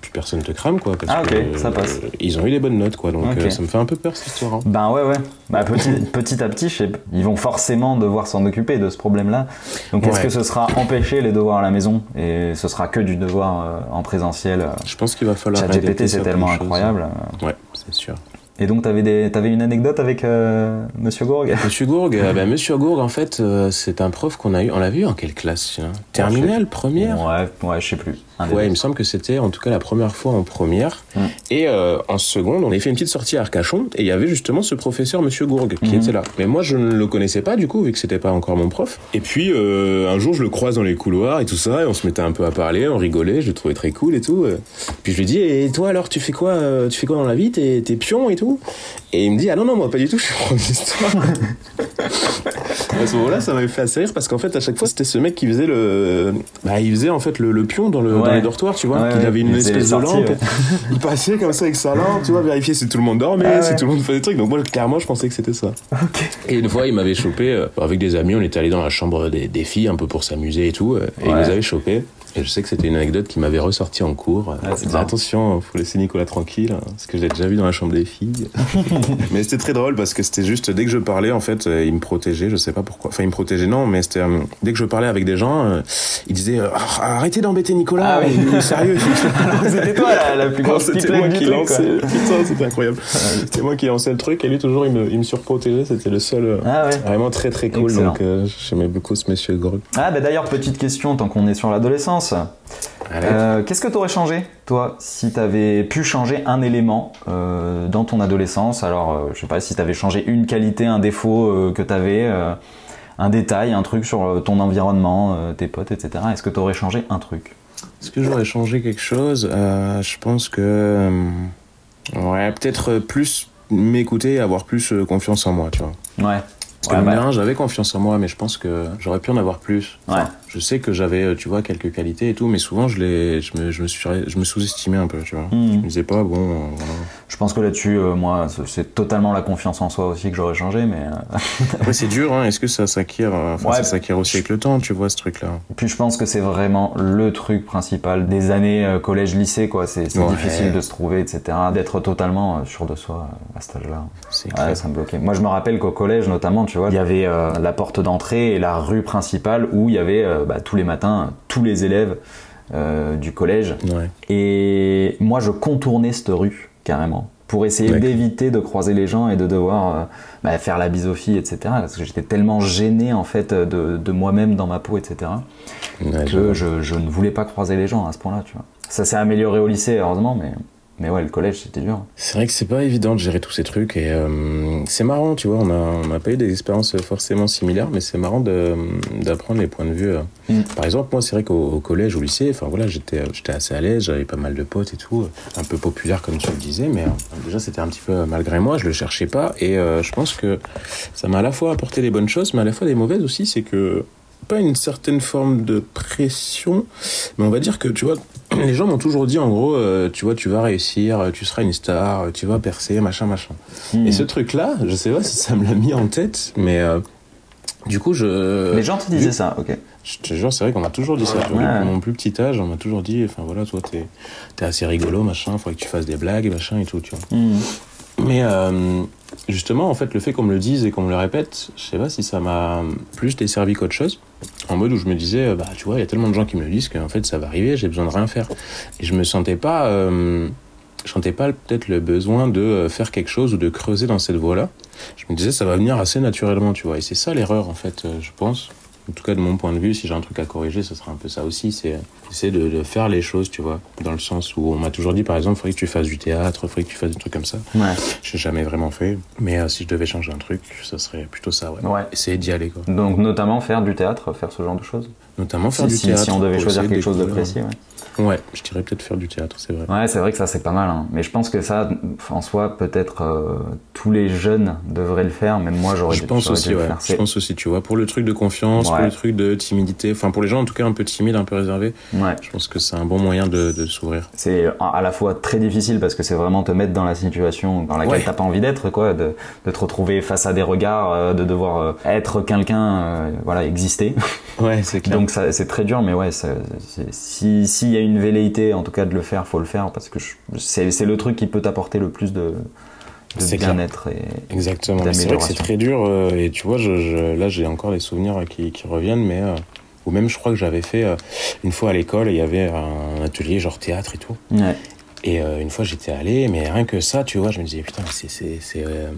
puis personne te crame, quoi. Parce Ah, ok, que, ça passe. euh, ils ont eu les bonnes notes, quoi. Donc euh, ça me fait un peu peur cette histoire. hein. Ben ouais, ouais. Bah, petit, petit à petit, je sais- ils vont forcément devoir s'en occuper de ce problème-là. Donc est-ce que ce sera empêcher les devoirs à la maison et ce sera que du devoir en présentiel Je pense qu'il va falloir. ChatGPT, c'est tellement incroyable. Ouais, c'est sûr. Et donc, t'avais des, t'avais une anecdote avec euh, Monsieur Gourg Monsieur Gourg, euh, ben, Monsieur Gourg, en fait, euh, c'est un prof qu'on a eu. On l'a vu en quelle classe tiens? Terminale, première? Ouais, ouais, je sais plus. Un des Ouais, il me semble que c'était en tout cas la première fois en première. Mm. Et euh, en seconde, on avait fait une petite sortie à Arcachon et il y avait justement ce professeur, Monsieur Gourg, qui Mhm. était là. Mais moi, je ne le connaissais pas du coup, vu que c'était pas encore mon prof. Et puis euh, un jour, je le croise dans les couloirs et tout ça, et on se mettait un peu à parler, on rigolait, je le trouvais très cool et tout. euh. Puis je lui dis, et toi alors, tu fais quoi euh, Tu fais quoi dans la vie? T'es t'es pion et tout? Et il me dit, ah non non, moi pas du tout, je suis prof d'histoire. à ce moment-là, ça m'avait fait assez rire parce qu'en fait, à chaque fois, c'était ce mec qui faisait le, bah, il faisait en fait le, le pion dans, le, dans les dortoirs, tu vois. Ouais, ouais, avait une il espèce de sorties, lampe. ouais. Il passait comme ça avec sa lampe, tu vois, vérifier si tout le monde dormait, Ah ouais. si tout le monde faisait des trucs. Donc moi, clairement, je pensais que c'était ça. Et une fois, il m'avait chopé euh, avec des amis. On était allé dans la chambre des, des filles un peu pour s'amuser et tout. euh, et il nous avait chopé. Et je sais que c'était une anecdote qui m'avait ressorti en cours. Ouais, c'est attention, faut laisser Nicolas tranquille, hein, parce que je l'ai déjà vu dans la chambre des filles. mais c'était très drôle parce que c'était juste dès que je parlais, en fait, euh, il me protégeait. Je sais pas pourquoi. Enfin, il me protégeait non, mais c'était euh, dès que je parlais avec des gens, euh, il disait euh, Ah, arrêtez d'embêter Nicolas. Ah oui. il sérieux. c'était toi la, la plus grosse c'était pipelette moi qui. Putain, c'était incroyable. C'était moi qui lançais le truc et lui, toujours, il me, il me surprotégeait. C'était le seul. euh, Ah ouais. Vraiment très très cool. Excellent. Donc, euh, j'aimais beaucoup ce monsieur Gorg. Ah bah d'ailleurs petite question tant qu'on est sur l'adolescence. Euh, Qu'est-ce que t'aurais changé toi si t'avais pu changer un élément euh, dans ton adolescence? Alors euh, je sais pas si t'avais changé une qualité, un défaut que t'avais, euh, un détail, un truc sur ton environnement, tes potes, etc. Est-ce que t'aurais changé un truc? Est-ce que j'aurais changé quelque chose? Je pense que. ouais, peut-être plus m'écouter et avoir plus confiance en moi, tu vois. Ouais. Parce Ouais, bah, j'avais confiance en moi, mais je pense que j'aurais pu en avoir plus. Ouais. Je sais que j'avais, euh, tu vois, quelques qualités et tout, mais souvent je je me, je me suis, je me sous-estimais un peu, tu vois. Mhm. Je me disais pas, bon, euh, voilà. Je pense que là-dessus, euh, moi, c'est- totalement la confiance en soi aussi que j'aurais changé, mais euh, Après, c'est dur, hein. Est-ce que ça s'acquiert, euh, enfin, Ouais. ça s'acquiert aussi avec le temps, tu vois, ce truc-là? Puis je pense que c'est vraiment le truc principal des années euh, collège-lycée, quoi. C'est Ouais. difficile de se trouver, etc. D'être totalement euh, sûr de soi à cet âge-là. C'est Ouais, ça me bloquait. Moi, je me rappelle qu'au collège, notamment, tu vois, il y avait la porte d'entrée et la rue principale où il y avait bah, tous les matins tous les élèves du collège. Ouais. Et moi, je contournais cette rue carrément pour essayer d'éviter de croiser les gens et de devoir euh, bah, faire la filles, etc. Parce que j'étais tellement gêné en fait de, de moi-même dans ma peau, etc. Ouais, que je, je ne voulais pas croiser les gens à ce point-là, tu vois. Ça s'est amélioré au lycée, heureusement, mais mais ouais, le collège, c'était dur. C'est vrai que c'est pas évident de gérer tous ces trucs et euh, c'est marrant, tu vois, on a, on a pas eu des expériences forcément similaires, mais c'est marrant d'apprendre les points de vue. euh. Mm. Par exemple, moi, c'est vrai qu'au au collège, au lycée, enfin voilà, j'étais assez à l'aise, j'avais pas mal de potes et tout, un peu populaire comme tu le disais, mais euh, déjà c'était un petit peu malgré moi, je le cherchais pas et euh, je pense que ça m'a à la fois apporté des bonnes choses, mais à la fois des mauvaises aussi, c'est que pas une certaine forme de pression, mais on va dire que tu vois, les gens m'ont toujours dit en gros, euh, tu vois, tu vas réussir, euh, tu seras une star, euh, tu vas percer, machin, machin. Hmm. Et ce truc-là, je sais pas si ça me l'a mis en tête, mais euh, du coup, je. Les gens te disaient ça, ok. Je te jure, c'est vrai qu'on m'a toujours dit ça. vois, Ouais. Mon plus petit âge, on m'a toujours dit, enfin voilà, toi, t'es es assez rigolo, machin, faudrait que tu fasses des blagues, machin et tout, tu vois. Hmm. Mais euh, justement, en fait, le fait qu'on me le dise et qu'on me le répète, je sais pas si ça m'a plus desservi qu'autre chose. En mode où je me disais, euh, bah tu vois, il y a tellement de gens qui me le disent qu'en fait ça va arriver, j'ai besoin de rien faire. Et je me sentais pas, euh, je sentais pas peut-être le besoin de faire quelque chose ou de creuser dans cette voie-là. Je me disais, ça va venir assez naturellement, tu vois. Et c'est ça l'erreur, en fait, je pense. En tout cas, de mon point de vue, si j'ai un truc à corriger, ce sera un peu ça aussi. C'est essayer de, de faire les choses, tu vois. Dans le sens où on m'a toujours dit, par exemple, il faudrait que tu fasses du théâtre, il faudrait que tu fasses des trucs comme ça. Ouais. J'ai jamais vraiment fait. Mais euh, si je devais changer un truc, ça serait plutôt ça, ouais. Ouais. Essayer d'y aller, quoi. Donc notamment faire du théâtre, faire ce genre de choses. Notamment faire Si, du si- théâtre. si on devait choisir quelque chose de précis, ouais. Ouais, je dirais peut-être faire du théâtre, c'est vrai. Ouais, c'est vrai que ça c'est pas mal. hein. Mais je pense que ça, en soi, peut-être euh, tous les jeunes devraient le faire. Même moi, j'aurais Je dû, pense aussi, ouais. faire. Je pense aussi, tu vois, pour le truc de confiance, pour le truc de timidité, enfin pour les gens en tout cas un peu timides, un peu réservés, Ouais. je pense que c'est un bon moyen de, de s'ouvrir. C'est à la fois très difficile parce que c'est vraiment te mettre dans la situation dans laquelle Ouais. t'as pas envie d'être, quoi, de, de te retrouver face à des regards, euh, de devoir euh, être quelqu'un, voilà, exister. Ouais, c'est clair. Donc c'est très dur, mais ouais, ça- si s'il y a une velléité, en tout cas de le faire, faut le faire parce que c'est le truc qui peut t'apporter le plus de, bien-être et Exactement. C'est vrai que c'est très dur euh, et tu vois, je, je- là j'ai encore des souvenirs euh, qui, qui reviennent, mais euh, ou même je crois que j'avais fait euh, une fois à l'école, il y avait un atelier genre théâtre et tout. ouais. Et une fois j'étais allé, mais rien que ça, tu vois, je me disais putain, c'est,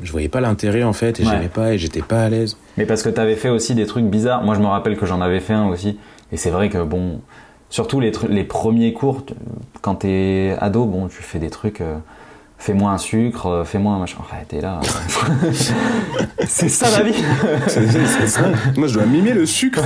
je voyais pas l'intérêt en fait, et Ouais. j'aimais pas, et j'étais pas à l'aise. Mais parce que t'avais fait aussi des trucs bizarres. Moi, je me rappelle que j'en avais fait un aussi. Et c'est vrai que, bon, surtout les, les premiers cours, quand t'es ado, bon, tu fais des trucs. Euh, Fais-moi un sucre, euh, fais-moi un machin. Ouais, t'es là. c'est ça la vie. C'est, c'est ça. Moi, je dois mimer le sucre.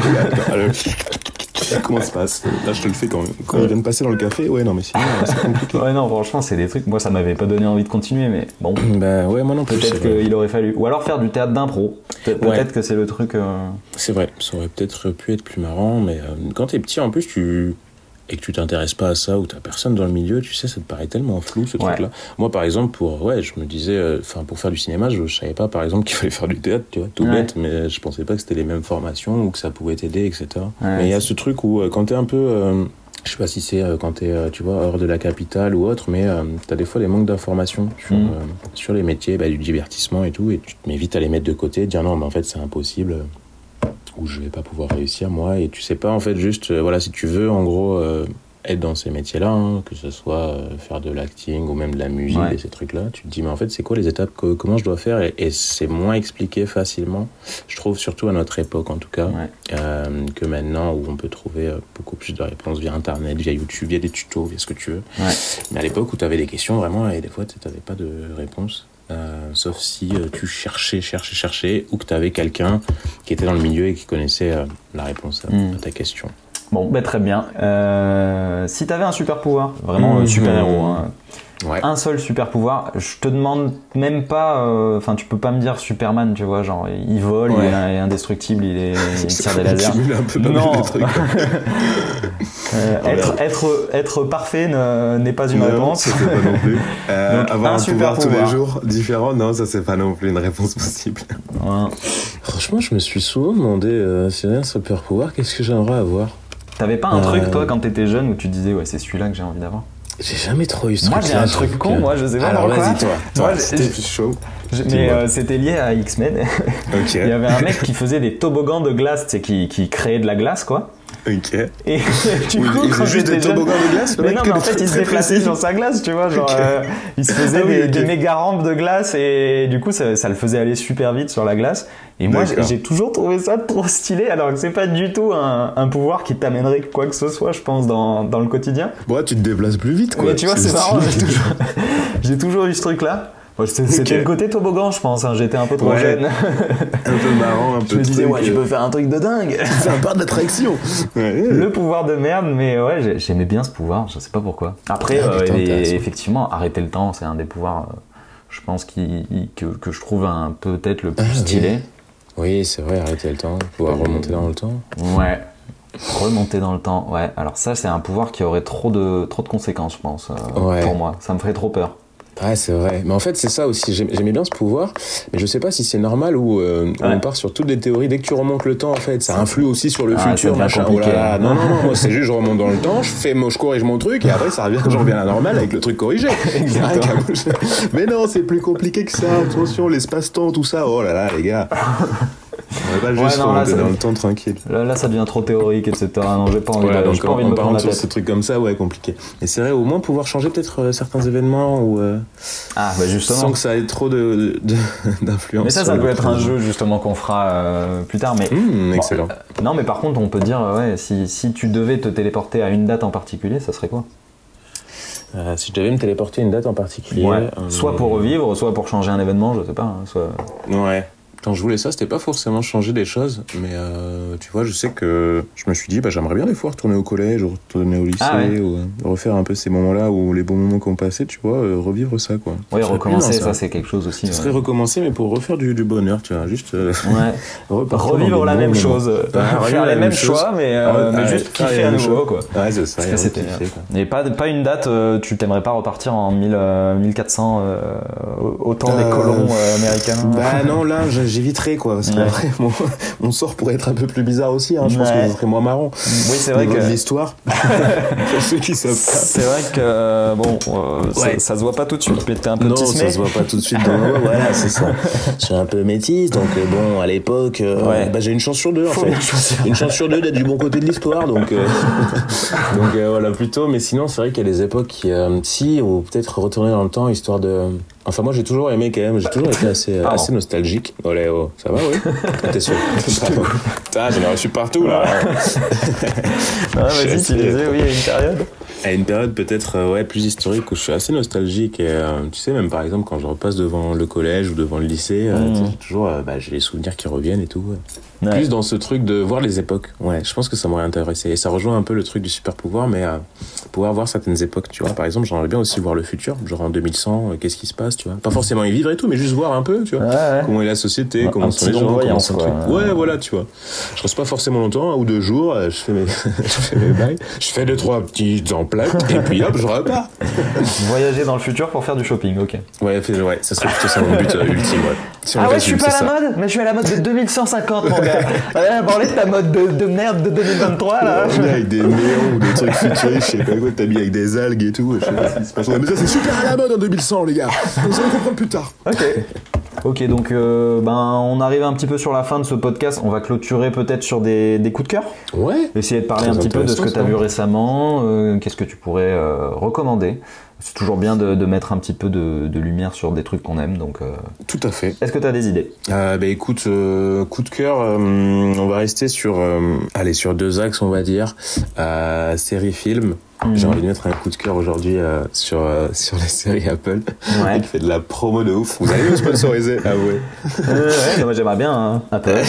Comment ça se passe? Là, je te le fais quand, quand il vient de passer dans le café. Ouais, non, mais sinon, euh, c'est compliqué. Ouais, non, franchement, c'est des trucs. Moi, ça m'avait pas donné envie de continuer, mais bon. Bah ouais, moi non plus. Peut-être qu'il aurait fallu. Ou alors faire du théâtre d'impro. Pe- Peut-être Ouais. que c'est le truc. euh, C'est vrai, ça aurait peut-être pu être plus marrant, mais euh, quand t'es petit, en plus, tu et que tu t'intéresses pas à ça ou t'as personne dans le milieu, tu sais, ça te paraît tellement flou ce Ouais. truc-là. Moi, par exemple, pour ouais, je me disais, euh, enfin, pour faire du cinéma, je, je savais pas, par exemple, qu'il fallait faire du théâtre, tu vois, tout Ouais. bête, mais je pensais pas que c'était les mêmes formations ou que ça pouvait t'aider, etc. Ouais, mais il y a ce truc où euh, quand t'es un peu euh, je sais pas si c'est euh, quand t'es, euh, tu vois, hors de la capitale ou autre, mais euh, t'as des fois des manques d'informations sur, Mm. sur les métiers bah, du divertissement et tout, et tu te mets vite à les mettre de côté, dire non, mais en fait c'est impossible, ou je vais pas pouvoir réussir moi, et tu sais pas en fait juste, euh, voilà, si tu veux en gros euh, être dans ces métiers-là, hein, que ce soit euh, faire de l'acting ou même de la musique Ouais. et ces trucs-là, tu te dis mais en fait c'est quoi les étapes, que- comment je dois faire, et, et c'est moins expliqué facilement, je trouve surtout à notre époque en tout cas Ouais. que maintenant où on peut trouver beaucoup plus de réponses via internet, via YouTube, via des tutos, via ce que tu veux. Ouais. Mais à l'époque où tu avais des questions vraiment et des fois tu n'avais pas de réponse. Euh, sauf si euh, tu cherchais, cherchais, cherchais, ou que tu avais quelqu'un qui était dans le milieu et qui connaissait euh, la réponse à, Mm. à ta question. Bon, bah, très bien. Euh, si t'avais un super pouvoir, vraiment Mhm. super héros, hein, Ouais. un seul super pouvoir, je te demande même pas. euh, Enfin, tu peux pas me dire Superman, tu vois, genre il vole, Ouais. il est indestructible, il, est, il tire des lasers. un peu pas mal Non. de trucs. Euh, être, merde. être, être parfait ne- n'est pas une Non, réponse. pas non plus. Euh, Donc, avoir un un, super pouvoir, tous les jours différent, non, ça c'est pas non plus une réponse possible. Ouais. Franchement, je me suis souvent demandé euh, si rien un super pouvoir, qu'est-ce que j'aimerais avoir? T'avais pas un Euh. truc, toi, quand t'étais jeune, où tu disais, ouais, c'est celui-là que j'ai envie d'avoir? J'ai jamais trop eu ce Moi, j'ai un truc con, que- moi, je sais pas Alors vas-y, toi. Moi, toi j'ai- c'était- chaud. Je- Mais euh, c'était lié à X-Men. Il y avait un mec qui faisait des toboggans de glace, tu sais, qui, qui créait de la glace, quoi. Ok. Et du coup, il quand juste des jeune... toboggans de glace, le Mais mec, non, mais en fait, il se déplaçait sur sa glace, tu vois, genre, euh, il se faisait Ah oui, des, ok. des méga rampes de glace et du coup, ça, ça le faisait aller super vite sur la glace. Et moi, j'ai toujours trouvé ça trop stylé, alors que c'est pas du tout un, un pouvoir qui t'amènerait quoi que ce soit, je pense, dans, dans le quotidien. Bon, tu te déplaces plus vite, quoi. Mais tu vois, c'est marrant, j'ai stylé. toujours, j'ai toujours eu ce truc-là. Moi, C'était le côté toboggan, je pense, hein, j'étais un peu trop Ouais. jeune. Un peu marrant, un peu Je me disais, ouais, je euh, peux faire un truc de dingue. C'est un parc d'attraction. Ouais. Le pouvoir de merde, mais ouais, j'ai- j'aimais bien ce pouvoir, je sais pas pourquoi. Après, Ah, euh, putain, et- intéressant. effectivement, arrêter le temps, c'est un des pouvoirs, euh, je pense, qui, que, que je trouve un peut-être le plus Ah, oui. stylé. Oui, c'est vrai, arrêter le temps, pouvoir remonter dans le temps. Ouais. Remonter dans le temps, ouais. Alors ça, c'est un pouvoir qui aurait trop de, trop de conséquences, je pense, euh, Ouais. pour moi. Ça me ferait trop peur. Ouais, c'est vrai. Mais en fait, c'est ça aussi. J'aim- J'aimais bien ce pouvoir, mais je sais pas si c'est normal ou euh, Ouais. on part sur toutes les théories. Dès que tu remontes le temps, en fait, ça influe aussi sur le Ah, futur, machin. Oh là. Non, non, non. Moi, c'est juste, je remonte dans le temps, je fais, mon- je corrige mon truc, et après, ça revient, j'en reviens à la normale avec le truc corrigé. Mais non, c'est plus compliqué que ça. Attention, l'espace-temps, tout ça. Oh là là, les gars. On va pas Ouais, juste non, là, dans le temps tranquille. Là, là, ça devient trop théorique, etc. Non, j'ai pas envie, Voilà, de, donc pas envie de en me sur ces trucs comme ça, ouais, compliqué. Et c'est vrai, au moins pouvoir changer peut-être euh, certains événements ou euh, Ah, bah justement. sans que ça ait trop de- de- d'influence. Mais ça, ça peut être un jeu justement qu'on fera euh, plus tard. Mais Bon, excellent. non, mais par contre, on peut dire, ouais, si, si tu devais te téléporter à une date en particulier, ça serait quoi? Euh, si je devais me téléporter à une date en particulier. Ouais. euh, Soit pour revivre, soit pour changer un événement, je sais pas. hein, soit... Ouais. Quand je voulais ça, c'était pas forcément changer des choses, mais euh, tu vois, je sais que je me suis dit, bah, j'aimerais bien des fois retourner au collège, ou retourner au lycée, Ah ouais. ou euh, refaire un peu ces moments-là, ou les bons moments qu'on passait, tu vois, euh, revivre ça, quoi. Serait recommencer, ça, c'est quelque chose aussi. Ce ouais. serait recommencer, mais pour refaire du, du bonheur, tu vois, juste Ouais. Revivre la bons même chose, Bah, faire les même mêmes choix, mais, mais juste kiffer à nouveau, quoi. Ouais, c'est ça, et pas, pas une date, tu t'aimerais pas repartir en 1000, euh, 1400 euh, au au temps des colons américains Bah non, là, j'ai- j'éviterais quoi. Parce Ouais. qu'après, mon, mon sort pourrait être un peu plus bizarre aussi. hein. Je pense que ça serait moins marrant. Oui, c'est vrai que. l'histoire. Pour ceux qui savent pas. C'est vrai que euh, bon, euh, ça- Ouais. ça, se voit pas tout de suite, mais t'es un peu Non, tismé. ça se voit pas tout de suite dans le Voilà, c'est ça. Je suis un peu métisse, donc euh, bon, à l'époque, euh, Ouais. bah, j'ai une chance sur deux en Faut fait. Une chance sur deux d'être du bon côté de l'histoire, donc. euh, donc voilà, plutôt. Mais sinon, c'est vrai qu'il y a des époques qui, si, ou peut-être retourner dans le temps, histoire de. Enfin, moi, j'ai toujours aimé quand même, j'ai toujours été assez, nostalgique. Olé, oh, ça va, oui T'es sûr Putain, j'en ai reçu partout là. Suis vas-y, tu disais, oui, a une période. À une période peut-être euh, ouais, plus historique où je suis assez nostalgique. Et, euh, tu sais, même par exemple, quand je repasse devant le collège ou devant le lycée, euh, j'ai toujours euh, bah, j'ai les souvenirs qui reviennent et tout. ouais. Ouais. Plus dans ce truc de voir les époques. Ouais, je pense que ça m'aurait intéressé. Et ça rejoint un peu le truc du super pouvoir, mais euh, pouvoir voir certaines époques, tu vois. Par exemple, j'aimerais bien aussi voir le futur, genre en 2100, euh, qu'est-ce qui se passe, tu vois. Pas forcément y vivre et tout, mais juste voir un peu, tu vois. Ouais, ouais. Comment est la société, Un- comment sont les gens, comment sont truc. Ouais, voilà, tu vois. Je reste pas forcément longtemps, un ou deux jours, euh, je fais mes, je fais mes bails, je fais deux, trois petits emplettes, et puis hop, je repars. Voyager dans le futur pour faire du shopping, ok. Ouais, ça serait plutôt ça mon but euh, ultime, ouais. Si on Ah ouais, je suis pas à la ça. mode, mais je suis à la mode de 2150, mon gars. Ouais, parler de ta mode de, de merde de 2023, là. On est avec des néons ou des trucs futuristes, je sais pas quoi, t'habilles avec des algues et tout, je sais pas ce qui se passe. Ouais, mais ça c'est super à la mode en 2100 les gars, vous allez comprendre plus tard. Ok. Ok, donc euh, ben, on arrive un petit peu sur la fin de ce podcast. On va clôturer peut-être sur des, des coups de cœur. Ouais. Essayer de parler Très un petit peu de ce que tu as vu récemment. euh, Qu'est-ce que tu pourrais euh, recommander C'est toujours bien de, de mettre un petit peu de, de lumière sur des trucs qu'on aime. Donc, euh, Tout à fait. est-ce que tu as des idées? Euh, bah écoute, euh, coup de cœur, on va rester sur, allez, sur deux axes, on va dire. Série film. J'ai Mhm. envie de mettre un coup de cœur aujourd'hui euh, sur, euh, sur les séries Apple. Ouais. Il fait de la promo de ouf. Vous allez me sponsoriser? Ah ouais. Euh, ouais, moi j'aimerais bien hein, un peu. Y a pas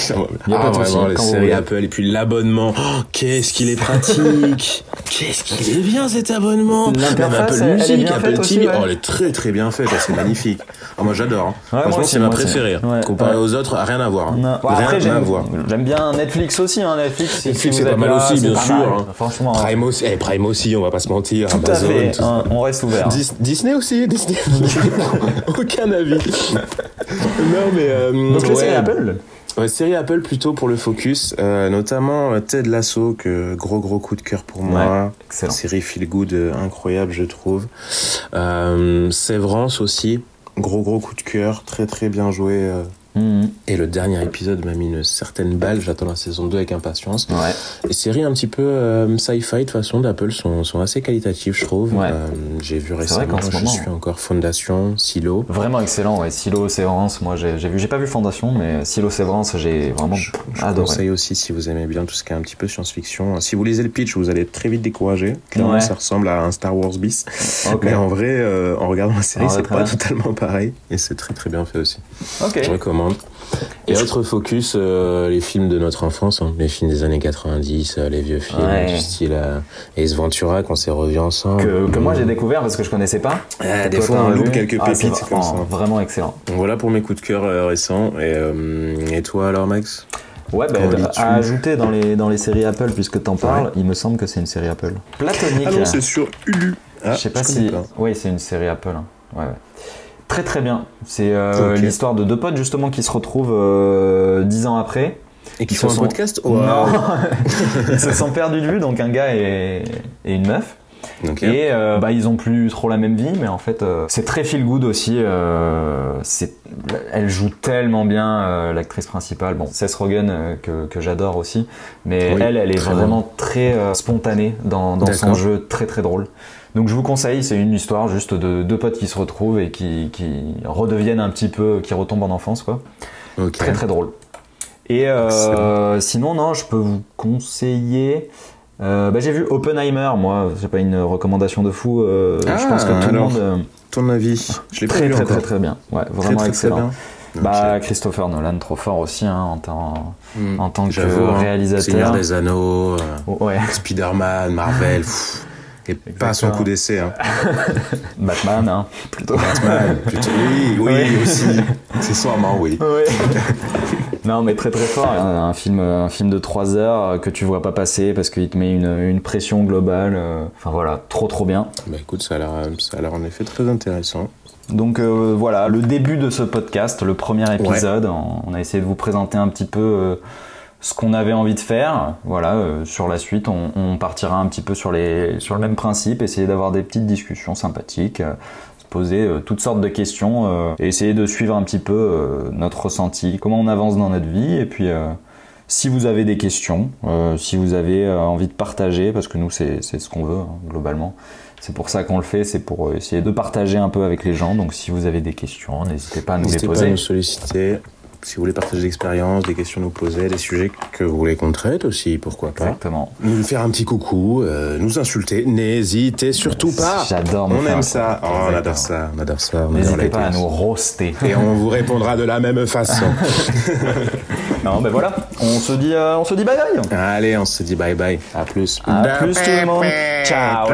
Ah, de vraiment, les séries. Apple et puis l'abonnement. Oh, qu'est-ce qu'il est pratique Qu'est-ce qu'il est bien cet abonnement Même elle- Apple elle est Music, bien Apple aussi, TV. ouais. Oh, elle est très très bien faite, ah, c'est magnifique. Ah, moi j'adore. hein. Franchement, c'est ma préférée. hein. Ouais, Comparé ouais. aux autres, rien à voir. hein. Bon, rien après, à j'aime voir. j'aime bien Netflix aussi. Netflix, Netflix, c'est pas mal aussi, bien sûr, mal. Franchement, Prime aussi, eh, Prime aussi, on va pas se mentir. tout à Amazon, fait. tout ça. on reste ouvert. Dis- Disney aussi, Disney. Aucun avis. non mais euh, Donc, ouais. séries Apple Ouais, série Apple plutôt pour le focus, euh, notamment euh, Ted Lasso, que gros gros coup de cœur pour moi. excellent. Série feel good euh, incroyable je trouve. Euh, Sévrance aussi, gros gros coup de cœur, très très bien joué. Mhm. Et le dernier épisode m'a mis une certaine balle, j'attends la saison 2 avec impatience. Ouais. Les séries un petit peu euh, sci-fi de façon d'Apple sont, sont assez qualitatives je trouve. Ouais. Euh, J'ai vu récemment, je moment- suis encore Fondation, Silo. Vraiment excellent, ouais. Silo, Sévrance, moi j'ai j'ai vu, j'ai pas vu Fondation, mais Silo, Sévrance, j'ai vraiment Je, je adoré. conseille aussi si vous aimez bien tout ce qui est un petit peu science-fiction. Si vous lisez le pitch, vous allez très vite découragé. Clairement, ça ressemble à un Star Wars bis. Mais en vrai, euh, en regardant la série, Ah c'est pas totalement pareil. Et c'est très très bien fait aussi. Je recommande. Et autre focus, euh, les films de notre enfance, hein, les films des années 90, euh, les vieux films Ouais. du style euh, Ace Ventura qu'on s'est revus ensemble. Que, que moi Mm. j'ai découvert parce que je connaissais pas. Ah, des fois, on loupe quelques Ah, pépites comme ça. vraiment- excellent. Donc voilà pour mes coups de cœur euh, récents. Et, euh, et toi alors, Max? Ouais, bah, à ajouter dans les, dans les séries Apple, puisque t'en parles, Ouais. il me semble que c'est une série Apple. Platonique. Ah non, c'est sur Hulu. Ah, je sais pas si. pas. Oui, c'est une série Apple. hein. Ouais, ouais. Très très bien. C'est euh, l'histoire de deux potes justement qui se retrouvent euh, dix ans après. Et qui font un podcast Non, Waouh. ils se sont perdus de vue, donc un gars et, et une meuf. Et euh, bah, ils ont plus trop la même vie, mais en fait, euh, c'est très feel good aussi. elle joue tellement bien, l'actrice principale. Bon, Seth Rogen, que, que j'adore aussi, mais Oui, elle, elle est très vraiment très spontanée dans, dans son jeu, très très drôle. Donc je vous conseille, c'est une histoire juste de deux potes qui se retrouvent et qui, qui redeviennent un petit peu, qui retombent en enfance, quoi. Très très drôle. Et euh, sinon, non, je peux vous conseiller. euh, bah, j'ai vu Oppenheimer, moi, c'est pas une recommandation de fou. euh, je Ah, pense que tout le monde. Ton avis Je l'ai très très, très très bien. Ouais, vraiment très, excellent. Bah. Christopher Nolan, trop fort aussi hein, en, tant, Hmm. en tant que hein. Seigneur réalisateur. des Anneaux, ouais, Spider-Man, Marvel, pff, et pas son Exactement. coup d'essai. Hein. Batman, hein, plutôt. Batman, plutôt. Oui, oui, Oui. aussi. Accessoirement, oui. Ouais. non, mais très très fort. Un, un film, un film de 3 heures euh, que tu vois pas passer parce qu'il te met une, une pression globale. euh, Enfin voilà, trop trop bien. Bah écoute, ça a l'air, en effet très intéressant. Donc euh, voilà, le début de ce podcast, le premier épisode, on, a essayé de vous présenter un petit peu euh, ce qu'on avait envie de faire. Voilà, euh, sur la suite, on, on, partira un petit peu sur, les, sur le même principe, essayer d'avoir des petites discussions sympathiques, se poser toutes sortes de questions et essayer de suivre un petit peu notre ressenti, comment on avance dans notre vie et puis si vous avez des questions, si vous avez envie de partager, parce que nous c'est ce qu'on veut hein, globalement, c'est pour ça qu'on le fait, c'est pour essayer de partager un peu avec les gens. Donc si vous avez des questions, n'hésitez pas à nous les poser. N'hésitez pas à nous solliciter. Si vous voulez partager des expériences, des questions nous poser, des sujets que vous voulez qu'on traite aussi, pourquoi pas. Exactement. Nous faire un petit coucou, euh, nous insulter, n'hésitez surtout pas. J'adore. On aime ça. Oh, on adore ça. On adore ça. N'hésitez pas à nous roaster. Et on vous répondra de la même façon. non, ben voilà. On se dit, euh, on se dit bye bye. Allez, on se dit bye bye. À plus. À plus tout le monde. Ciao.